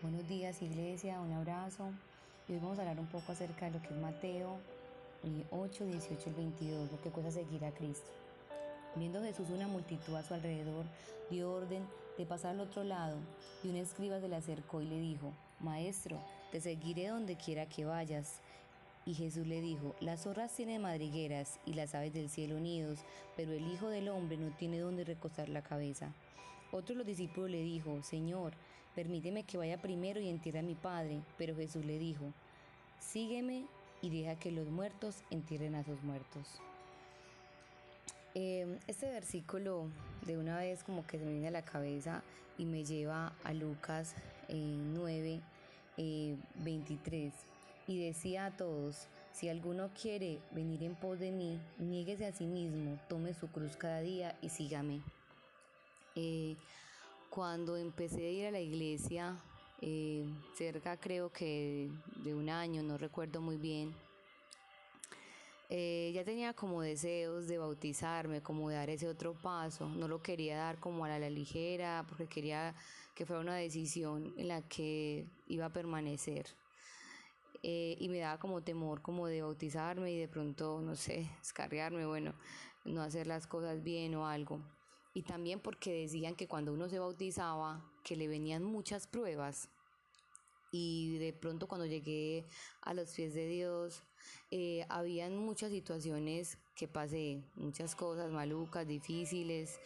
Buenos días iglesia, un abrazo. Y hoy vamos a hablar un poco acerca de lo que es Mateo 8, 18 y 22, lo que cuesta seguir a Cristo. Viendo Jesús una multitud a su alrededor, dio orden de pasar al otro lado, y un escriba se le acercó y le dijo, Maestro, te seguiré donde quiera que vayas. Y Jesús le dijo, las zorras tienen madrigueras y las aves del cielo nidos, pero el Hijo del Hombre no tiene donde recostar la cabeza. Otro de los discípulos le dijo, Señor, permíteme que vaya primero y entierre a mi Padre. Pero Jesús le dijo, sígueme y deja que los muertos entierren a sus muertos. Em, este versículo de una vez como que se me viene a la cabeza y me lleva a Lucas 9, eh, 23 eh, y decía a todos, si alguno quiere venir en pos de mí, niéguese a sí mismo, tome su cruz cada día y sígame. Cuando empecé a ir a la iglesia, eh, cerca creo que de un año, no recuerdo muy bien, eh, ya tenía como deseos de bautizarme, como de dar ese otro paso. No lo quería dar como a la ligera, porque quería que fuera una decisión en la que iba a permanecer. Eh, y me daba como temor como de bautizarme y de pronto, no sé, escarriarme, bueno, no hacer las cosas bien o algo. Y también porque decían que cuando uno se bautizaba, que le venían muchas pruebas. Y de pronto cuando llegué a los pies de Dios, eh, habían muchas situaciones que pasé, muchas cosas malucas, difíciles.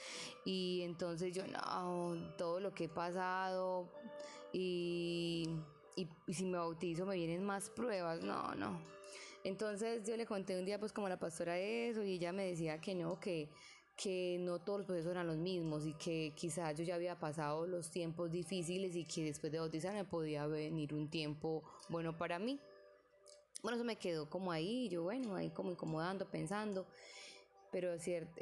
Y entonces yo, no, todo lo que he pasado y y, si me bautizo me vienen más pruebas, no, no. Entonces yo le conté un día pues como la pastora eso y ella me decía que no, que, que no todos los procesos eran los mismos y que quizás yo ya había pasado los tiempos difíciles y que después de bautizarme podía venir un tiempo bueno para mí. Bueno, eso me quedó como ahí, yo bueno, ahí como incomodando, pensando, pero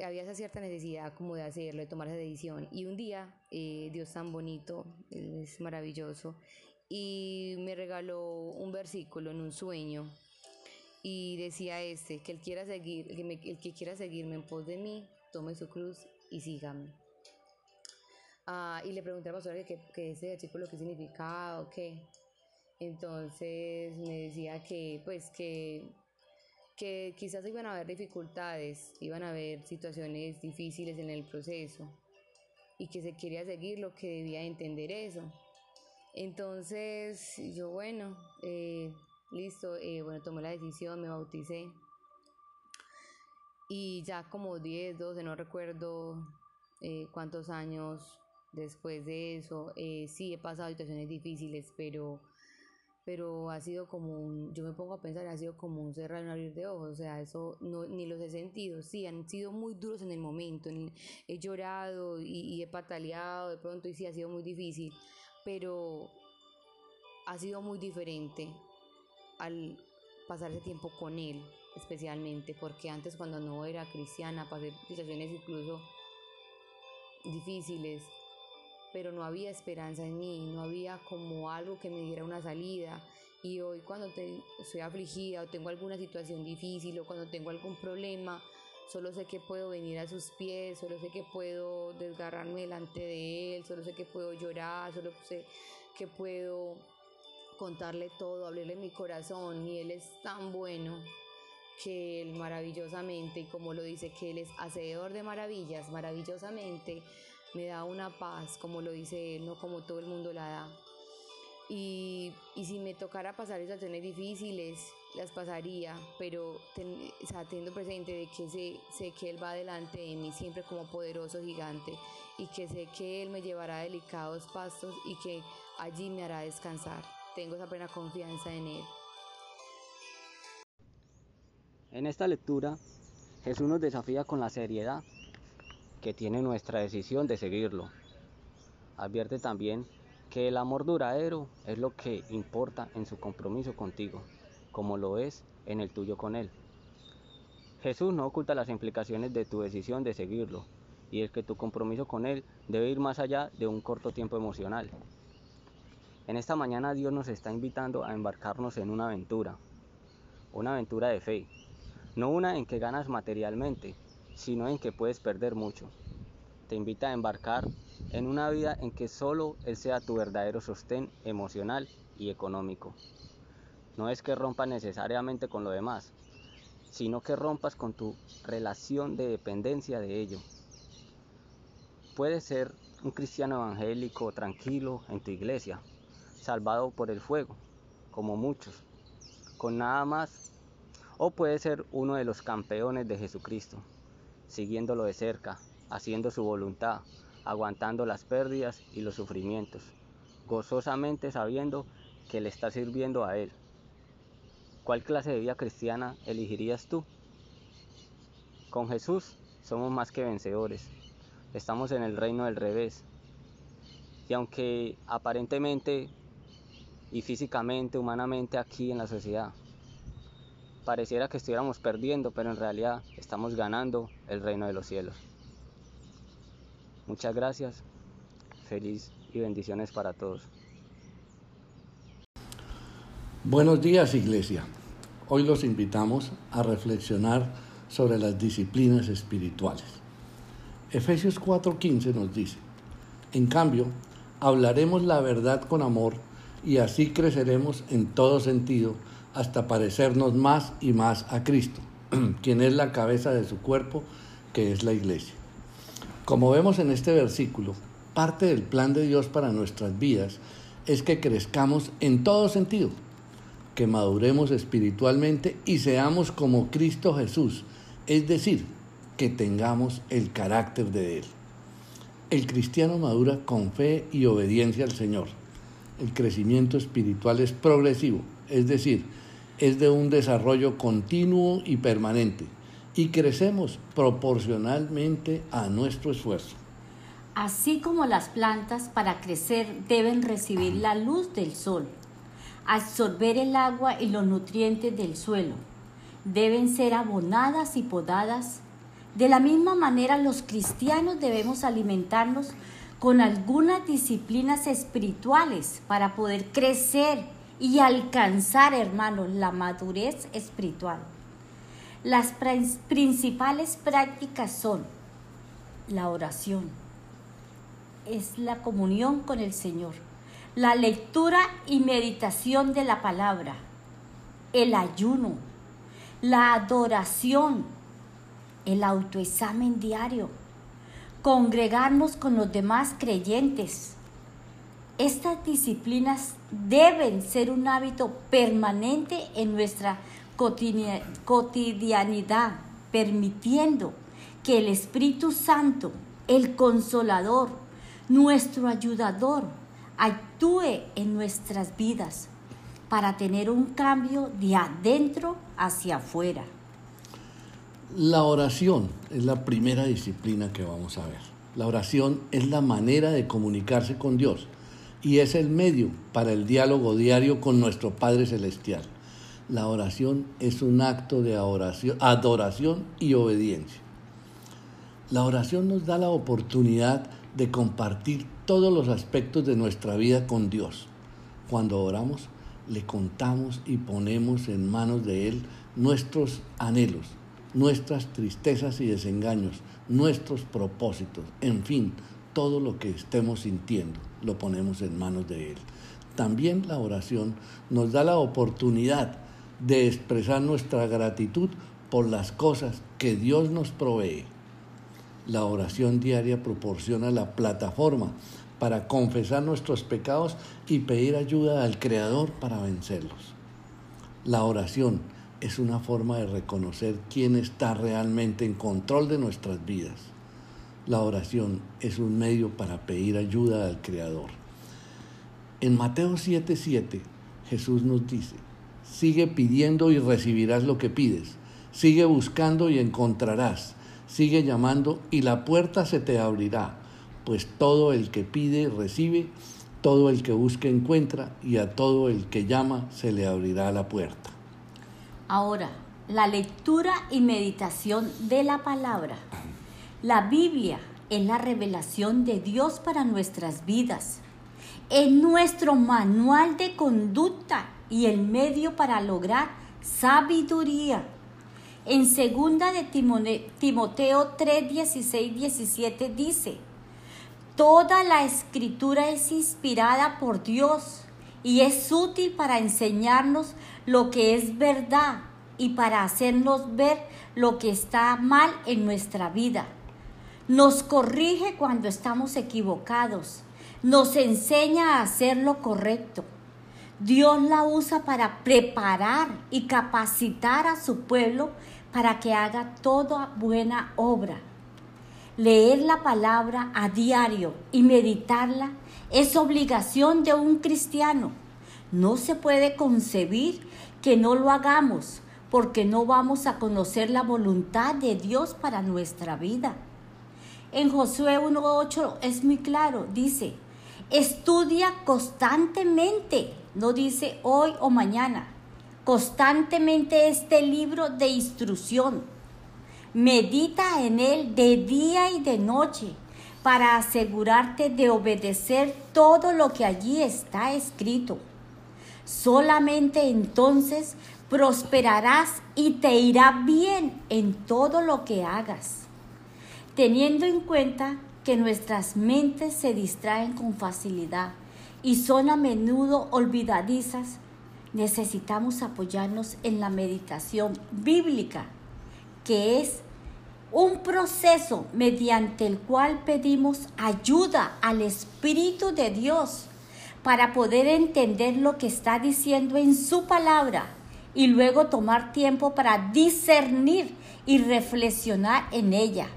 había esa cierta necesidad como de hacerlo, de tomar esa decisión. Y un día, eh, Dios tan bonito, es maravilloso, y me regaló un versículo en un sueño y decía este, que el, quiera seguir, el que quiera seguirme en pos de mí, tome su cruz y sígame. Ah, y le pregunté a la pastora que, que ese versículo qué significaba o qué. Entonces me decía que pues que, que quizás iban a haber dificultades, iban a haber situaciones difíciles en el proceso y que se quería seguir lo que debía entender eso. Entonces yo, bueno, eh, listo, eh, bueno, tomé la decisión, me bauticé. Y ya como 10, 12, no recuerdo eh, cuántos años después de eso, sí he pasado situaciones difíciles, pero, pero ha sido como un, yo me pongo a pensar, ha sido como un cerrar y un abrir de ojos, o sea, eso no, ni los he sentido, sí, han sido muy duros en el momento, he llorado y, y he pataleado de pronto y sí ha sido muy difícil, pero ha sido muy diferente al pasar ese tiempo con él, especialmente, porque antes cuando no era cristiana pasé situaciones incluso difíciles, pero no había esperanza en mí, no había como algo que me diera una salida. Y hoy cuando te, estoy afligida o tengo alguna situación difícil o cuando tengo algún problema, solo sé que puedo venir a sus pies, solo sé que puedo desgarrarme delante de él, solo sé que puedo llorar, solo sé que puedo contarle todo, hablarle mi corazón y él es tan bueno que él maravillosamente, como lo dice, que él es hacedor de maravillas, maravillosamente me da una paz, como lo dice él, no como todo el mundo la da. Y, y si me tocara pasar situaciones difíciles, las pasaría, pero ten, teniendo presente de que sé, sé que Él va delante de mí siempre como poderoso gigante y que sé que Él me llevará delicados pastos y que allí me hará descansar. Tengo esa plena confianza en Él. En esta lectura, Jesús nos desafía con la seriedad que tiene nuestra decisión de seguirlo. Advierte también que el amor duradero es lo que importa en su compromiso contigo, como lo es en el tuyo con Él. Jesús no oculta las implicaciones de tu decisión de seguirlo, y es que tu compromiso con Él debe ir más allá de un corto tiempo emocional. En esta mañana Dios nos está invitando a embarcarnos en una aventura, una aventura de fe, no una en que ganas materialmente, sino en que puedes perder mucho. te invita a embarcar en una vida en que solo Él sea tu verdadero sostén emocional y económico. No es que rompas necesariamente con lo demás, sino que rompas con tu relación de dependencia de ello. Puedes ser un cristiano evangélico tranquilo en tu iglesia, salvado por el fuego, como muchos, con nada más. O puedes ser uno de los campeones de Jesucristo, siguiéndolo de cerca, haciendo su voluntad, aguantando las pérdidas y los sufrimientos, gozosamente sabiendo que le está sirviendo a Él. ¿Cuál clase de vida cristiana elegirías tú? Con Jesús somos más que vencedores. Estamos en el reino del revés. Y aunque aparentemente y físicamente, humanamente aquí en la sociedad, pareciera que estuviéramos perdiendo, pero en realidad estamos ganando el reino de los cielos. Muchas gracias, feliz y bendiciones para todos. Buenos días Iglesia. Hoy los invitamos a reflexionar sobre las disciplinas espirituales. Efesios 4:15 nos dice, en cambio, hablaremos la verdad con amor y así creceremos en todo sentido hasta parecernos más y más a Cristo, quien es la cabeza de su cuerpo, que es la iglesia. Como vemos en este versículo, parte del plan de Dios para nuestras vidas es que crezcamos en todo sentido que maduremos espiritualmente y seamos como Cristo Jesús, es decir, que tengamos el carácter de Él. El cristiano madura con fe y obediencia al Señor. El crecimiento espiritual es progresivo, es decir, es de un desarrollo continuo y permanente, y crecemos proporcionalmente a nuestro esfuerzo. Así como las plantas para crecer deben recibir la luz del sol absorber el agua y los nutrientes del suelo. Deben ser abonadas y podadas. De la misma manera los cristianos debemos alimentarnos con algunas disciplinas espirituales para poder crecer y alcanzar, hermanos, la madurez espiritual. Las principales prácticas son la oración, es la comunión con el Señor la lectura y meditación de la palabra, el ayuno, la adoración, el autoexamen diario, congregarnos con los demás creyentes. Estas disciplinas deben ser un hábito permanente en nuestra cotidianidad, permitiendo que el Espíritu Santo, el consolador, nuestro ayudador, actúe en nuestras vidas para tener un cambio de adentro hacia afuera. La oración es la primera disciplina que vamos a ver. La oración es la manera de comunicarse con Dios y es el medio para el diálogo diario con nuestro Padre Celestial. La oración es un acto de adoración y obediencia. La oración nos da la oportunidad de compartir todos los aspectos de nuestra vida con Dios. Cuando oramos, le contamos y ponemos en manos de Él nuestros anhelos, nuestras tristezas y desengaños, nuestros propósitos, en fin, todo lo que estemos sintiendo, lo ponemos en manos de Él. También la oración nos da la oportunidad de expresar nuestra gratitud por las cosas que Dios nos provee. La oración diaria proporciona la plataforma para confesar nuestros pecados y pedir ayuda al Creador para vencerlos. La oración es una forma de reconocer quién está realmente en control de nuestras vidas. La oración es un medio para pedir ayuda al Creador. En Mateo 7:7 Jesús nos dice, sigue pidiendo y recibirás lo que pides, sigue buscando y encontrarás Sigue llamando y la puerta se te abrirá, pues todo el que pide recibe, todo el que busca encuentra y a todo el que llama se le abrirá la puerta. Ahora, la lectura y meditación de la palabra. La Biblia es la revelación de Dios para nuestras vidas. Es nuestro manual de conducta y el medio para lograr sabiduría En segunda de Timoteo 3, 16, 17 dice, Toda la escritura es inspirada por Dios y es útil para enseñarnos lo que es verdad y para hacernos ver lo que está mal en nuestra vida. Nos corrige cuando estamos equivocados. Nos enseña a hacer lo correcto. Dios la usa para preparar y capacitar a su pueblo para que haga toda buena obra. Leer la palabra a diario y meditarla es obligación de un cristiano. No se puede concebir que no lo hagamos porque no vamos a conocer la voluntad de Dios para nuestra vida. En Josué 1.8 es muy claro, dice, estudia constantemente, no dice hoy o mañana, constantemente este libro de instrucción. Medita en él de día y de noche para asegurarte de obedecer todo lo que allí está escrito. Solamente entonces prosperarás y te irá bien en todo lo que hagas. Teniendo en cuenta que nuestras mentes se distraen con facilidad y son a menudo olvidadizas, necesitamos apoyarnos en la meditación bíblica, que es un proceso mediante el cual pedimos ayuda al Espíritu de Dios para poder entender lo que está diciendo en su palabra y luego tomar tiempo para discernir y reflexionar en ella.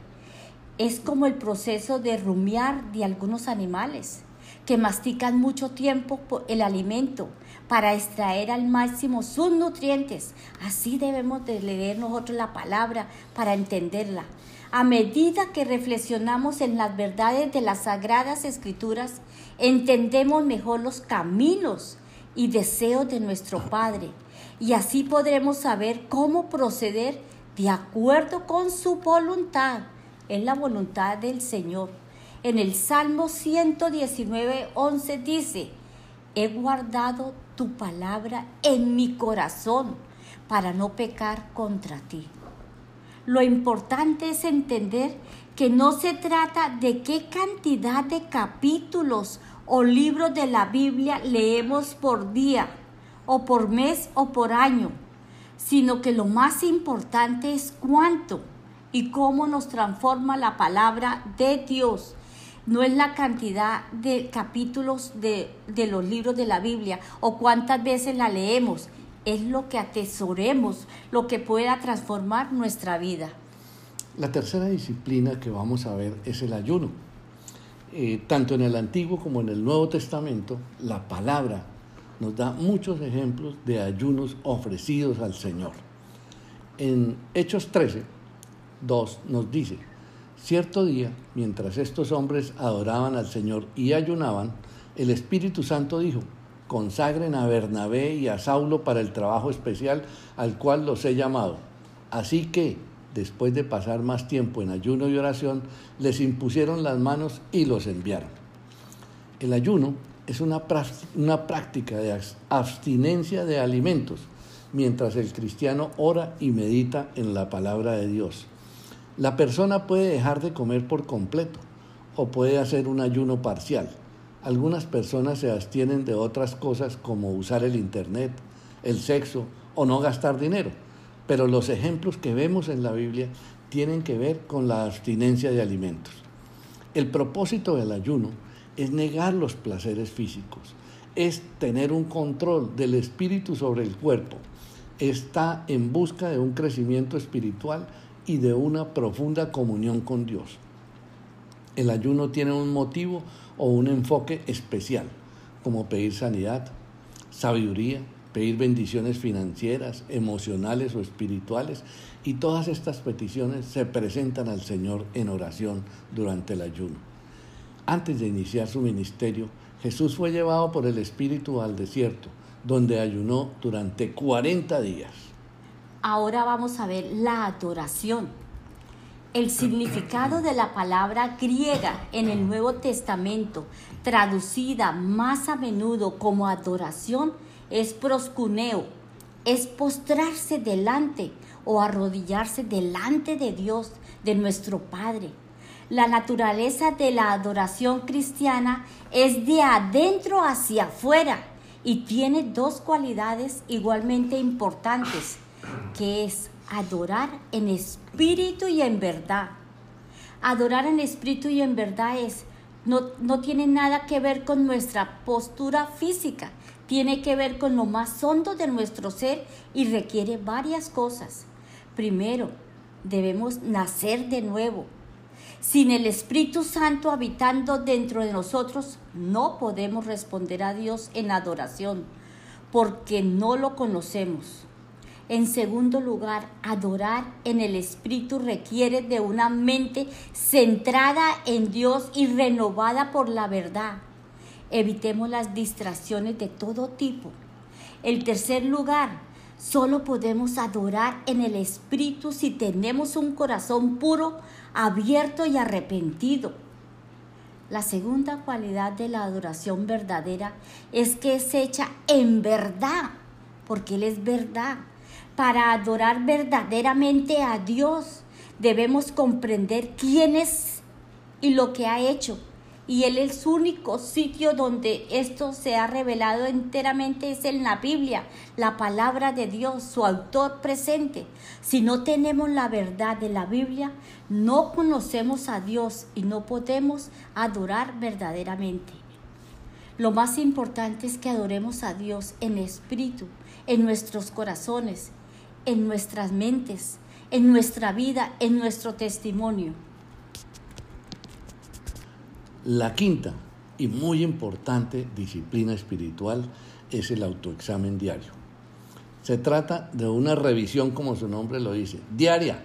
Es como el proceso de rumiar de algunos animales que mastican mucho tiempo el alimento para extraer al máximo sus nutrientes. Así debemos de leer nosotros la palabra para entenderla. A medida que reflexionamos en las verdades de las sagradas escrituras, entendemos mejor los caminos y deseos de nuestro Padre y así podremos saber cómo proceder de acuerdo con su voluntad. Es la voluntad del Señor. En el Salmo 119, 11 dice, he guardado tu palabra en mi corazón para no pecar contra ti. Lo importante es entender que no se trata de qué cantidad de capítulos o libros de la Biblia leemos por día o por mes o por año, sino que lo más importante es cuánto y cómo nos transforma la palabra de Dios. No es la cantidad de capítulos de, de los libros de la Biblia o cuántas veces la leemos, es lo que atesoremos, lo que pueda transformar nuestra vida. La tercera disciplina que vamos a ver es el ayuno. Eh, tanto en el Antiguo como en el Nuevo Testamento, la palabra nos da muchos ejemplos de ayunos ofrecidos al Señor. En Hechos 13, 2 nos dice, cierto día, mientras estos hombres adoraban al Señor y ayunaban, el Espíritu Santo dijo, consagren a Bernabé y a Saulo para el trabajo especial al cual los he llamado. Así que, después de pasar más tiempo en ayuno y oración, les impusieron las manos y los enviaron. El ayuno es una, una práctica de abstinencia de alimentos mientras el cristiano ora y medita en la palabra de Dios. La persona puede dejar de comer por completo o puede hacer un ayuno parcial. Algunas personas se abstienen de otras cosas como usar el Internet, el sexo o no gastar dinero, pero los ejemplos que vemos en la Biblia tienen que ver con la abstinencia de alimentos. El propósito del ayuno es negar los placeres físicos, es tener un control del espíritu sobre el cuerpo, está en busca de un crecimiento espiritual y de una profunda comunión con Dios. El ayuno tiene un motivo o un enfoque especial, como pedir sanidad, sabiduría, pedir bendiciones financieras, emocionales o espirituales, y todas estas peticiones se presentan al Señor en oración durante el ayuno. Antes de iniciar su ministerio, Jesús fue llevado por el Espíritu al desierto, donde ayunó durante 40 días. Ahora vamos a ver la adoración. El significado de la palabra griega en el Nuevo Testamento, traducida más a menudo como adoración, es proscuneo, es postrarse delante o arrodillarse delante de Dios, de nuestro Padre. La naturaleza de la adoración cristiana es de adentro hacia afuera y tiene dos cualidades igualmente importantes, que es adorar en espíritu y en verdad. Adorar en espíritu y en verdad es no, no tiene nada que ver con nuestra postura física, tiene que ver con lo más hondo de nuestro ser y requiere varias cosas. Primero, debemos nacer de nuevo. Sin el Espíritu Santo habitando dentro de nosotros, no podemos responder a Dios en adoración, porque no lo conocemos. En segundo lugar, adorar en el Espíritu requiere de una mente centrada en Dios y renovada por la verdad. Evitemos las distracciones de todo tipo. El tercer lugar, solo podemos adorar en el Espíritu si tenemos un corazón puro, abierto y arrepentido. La segunda cualidad de la adoración verdadera es que es hecha en verdad, porque Él es verdad. Para adorar verdaderamente a Dios debemos comprender quién es y lo que ha hecho. Y Él es único sitio donde esto se ha revelado enteramente es en la Biblia, la palabra de Dios, su autor presente. Si no tenemos la verdad de la Biblia, no conocemos a Dios y no podemos adorar verdaderamente. Lo más importante es que adoremos a Dios en espíritu, en nuestros corazones, en nuestras mentes, en nuestra vida, en nuestro testimonio. La quinta y muy importante disciplina espiritual es el autoexamen diario. Se trata de una revisión, como su nombre lo dice, diaria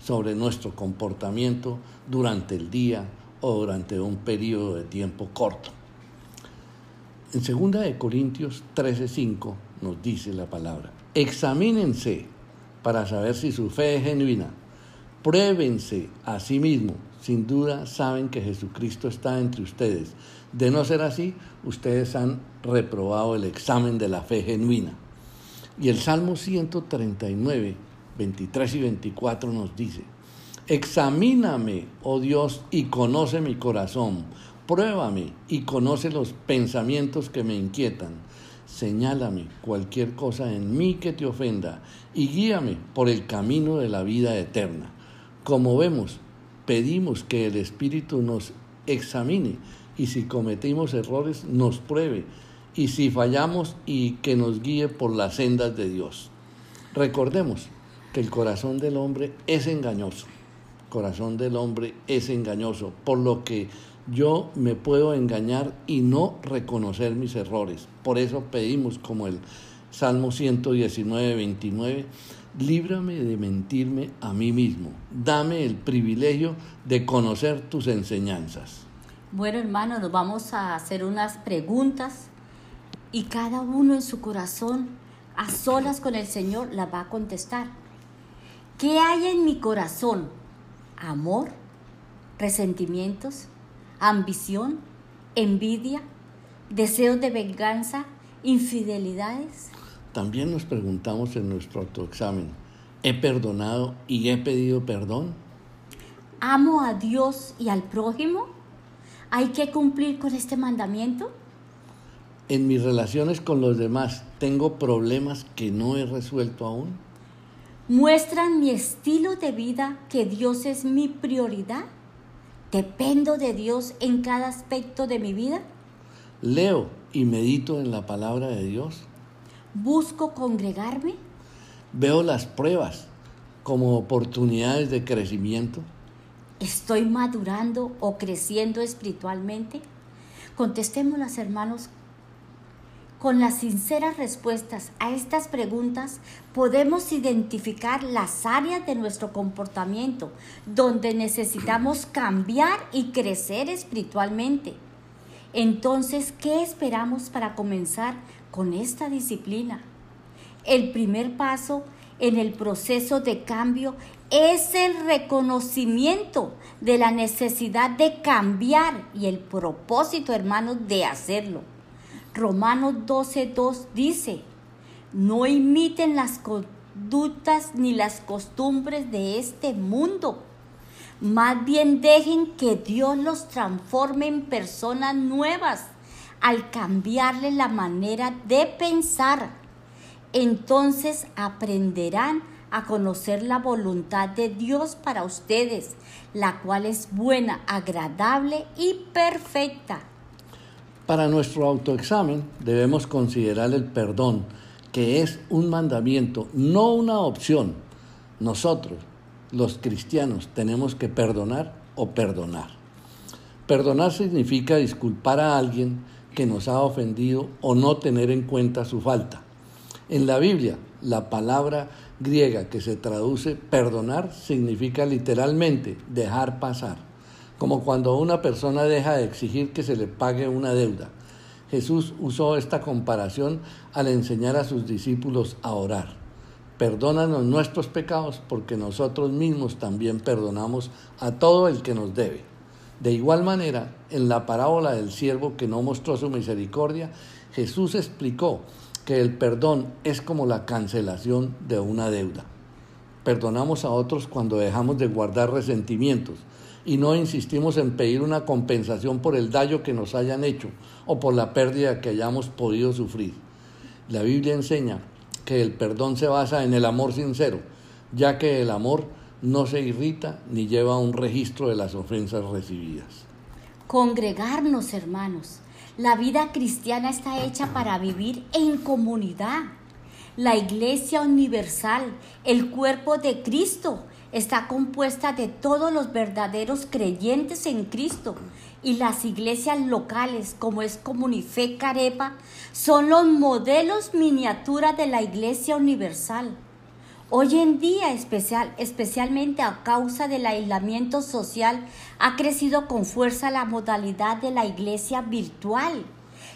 sobre nuestro comportamiento durante el día o durante un periodo de tiempo corto. En 2 de Corintios 13:5 nos dice la palabra: Examínense para saber si su fe es genuina. Pruébense a sí mismos. Sin duda saben que Jesucristo está entre ustedes. De no ser así, ustedes han reprobado el examen de la fe genuina. Y el Salmo 139, 23 y 24 nos dice, Examíname, oh Dios, y conoce mi corazón. Pruébame y conoce los pensamientos que me inquietan señálame cualquier cosa en mí que te ofenda y guíame por el camino de la vida eterna. Como vemos, pedimos que el Espíritu nos examine y si cometimos errores nos pruebe y si fallamos y que nos guíe por las sendas de Dios. Recordemos que el corazón del hombre es engañoso. El corazón del hombre es engañoso, por lo que yo me puedo engañar y no reconocer mis errores. Por eso pedimos como el Salmo 119, 29, líbrame de mentirme a mí mismo, dame el privilegio de conocer tus enseñanzas. Bueno, hermano, nos vamos a hacer unas preguntas y cada uno en su corazón, a solas con el Señor, las va a contestar. ¿Qué hay en mi corazón? ¿Amor? ¿Resentimientos? Ambición, envidia, deseos de venganza, infidelidades? También nos preguntamos en nuestro autoexamen, ¿he perdonado y he pedido perdón? ¿Amo a Dios y al prójimo? ¿Hay que cumplir con este mandamiento? En mis relaciones con los demás, ¿tengo problemas que no he resuelto aún? ¿Muestran mi estilo de vida que Dios es mi prioridad? ¿Dependo de Dios en cada aspecto de mi vida? ¿Leo y medito en la palabra de Dios? ¿Busco congregarme? ¿Veo las pruebas como oportunidades de crecimiento? ¿Estoy madurando o creciendo espiritualmente? Contestémoslas, hermanos, con las sinceras respuestas a estas preguntas podemos identificar las áreas de nuestro comportamiento donde necesitamos cambiar y crecer espiritualmente. Entonces, ¿qué esperamos para comenzar con esta disciplina? El primer paso en el proceso de cambio es el reconocimiento de la necesidad de cambiar y el propósito, hermanos, de hacerlo. Romanos 12.2 dice, no imiten las dudas ni las costumbres de este mundo. Más bien dejen que Dios los transforme en personas nuevas al cambiarle la manera de pensar. Entonces aprenderán a conocer la voluntad de Dios para ustedes, la cual es buena, agradable y perfecta. Para nuestro autoexamen debemos considerar el perdón, que es un mandamiento, no una opción. Nosotros, los cristianos, tenemos que perdonar o perdonar. Perdonar significa disculpar a alguien que nos ha ofendido o no tener en cuenta su falta. En la Biblia, la palabra griega que se traduce perdonar significa literalmente dejar pasar, como cuando una persona deja de exigir que se le pague una deuda. Jesús usó esta comparación al enseñar a sus discípulos a orar. Perdónanos nuestros pecados porque nosotros mismos también perdonamos a todo el que nos debe. De igual manera, en la parábola del siervo que no mostró su misericordia, Jesús explicó que el perdón es como la cancelación de una deuda. Perdonamos a otros cuando dejamos de guardar resentimientos y no insistimos en pedir una compensación por el daño que nos hayan hecho o por la pérdida que hayamos podido sufrir. La Biblia enseña que el perdón se basa en el amor sincero, ya que el amor no se irrita ni lleva un registro de las ofensas recibidas. Congregarnos, hermanos, la vida cristiana está hecha para vivir en comunidad. La Iglesia Universal, el cuerpo de Cristo, está compuesta de todos los verdaderos creyentes en Cristo y las iglesias locales como es Comunife Carepa son los modelos miniatura de la Iglesia Universal. Hoy en día, especial, especialmente a causa del aislamiento social, ha crecido con fuerza la modalidad de la iglesia virtual,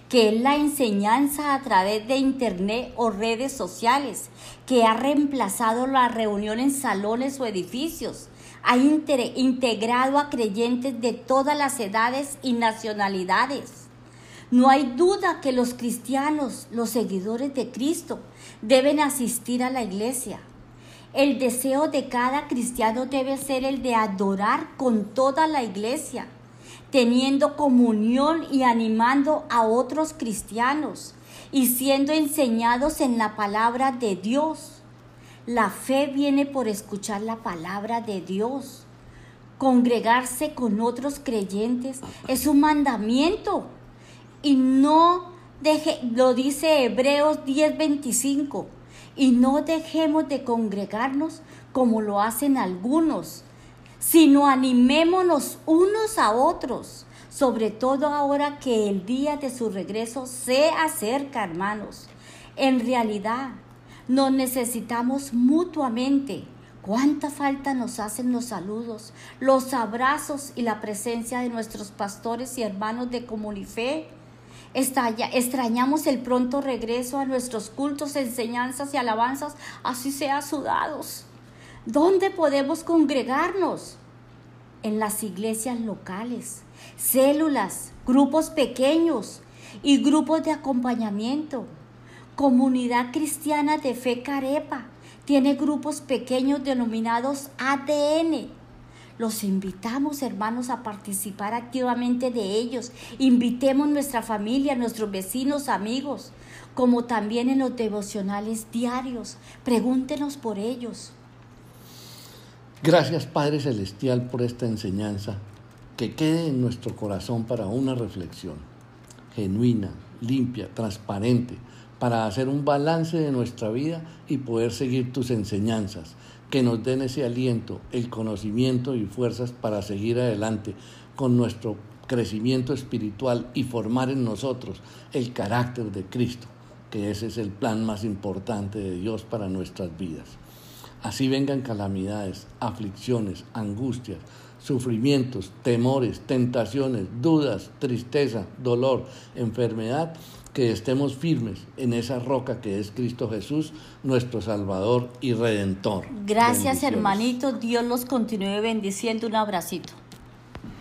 que es la enseñanza a través de Internet o redes sociales, que ha reemplazado la reunión en salones o edificios, ha integrado a creyentes de todas las edades y nacionalidades. No hay duda que los cristianos, los seguidores de Cristo, deben asistir a la iglesia el deseo de cada cristiano debe ser el de adorar con toda la iglesia, teniendo comunión y animando a otros cristianos y siendo enseñados en la palabra de Dios. La fe viene por escuchar la palabra de Dios. Congregarse con otros creyentes es un mandamiento y no deje, lo dice Hebreos 10:25 y no dejemos de congregarnos como lo hacen algunos, sino animémonos unos a otros, sobre todo ahora que el día de su regreso se acerca, hermanos. En realidad, nos necesitamos mutuamente. ¿Cuánta falta nos hacen los saludos, los abrazos y la presencia de nuestros pastores y hermanos de Comunife? extrañamos el pronto regreso a nuestros cultos, enseñanzas y alabanzas, así sea sudados. ¿Dónde podemos congregarnos? En las iglesias locales, células, grupos pequeños y grupos de acompañamiento. Comunidad Cristiana de Fe Carepa tiene grupos pequeños denominados ADN los invitamos, hermanos, a participar activamente de ellos. Invitemos nuestra familia, nuestros vecinos, amigos, como también en los devocionales diarios. Pregúntenos por ellos. Gracias, Padre Celestial, por esta enseñanza. Que quede en nuestro corazón para una reflexión genuina, limpia, transparente, para hacer un balance de nuestra vida y poder seguir tus enseñanzas que nos den ese aliento, el conocimiento y fuerzas para seguir adelante con nuestro crecimiento espiritual y formar en nosotros el carácter de Cristo, que ese es el plan más importante de Dios para nuestras vidas. Así vengan calamidades, aflicciones, angustias, sufrimientos, temores, tentaciones, dudas, tristeza, dolor, enfermedad, que estemos firmes en esa roca que es Cristo Jesús, nuestro Salvador y Redentor. Gracias hermanito, Dios los continúe bendiciendo. Un abracito.